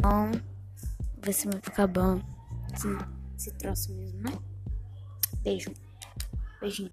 bom, ver se vai ficar bom. Esse, esse troço mesmo, né? Beijo. Beijinho.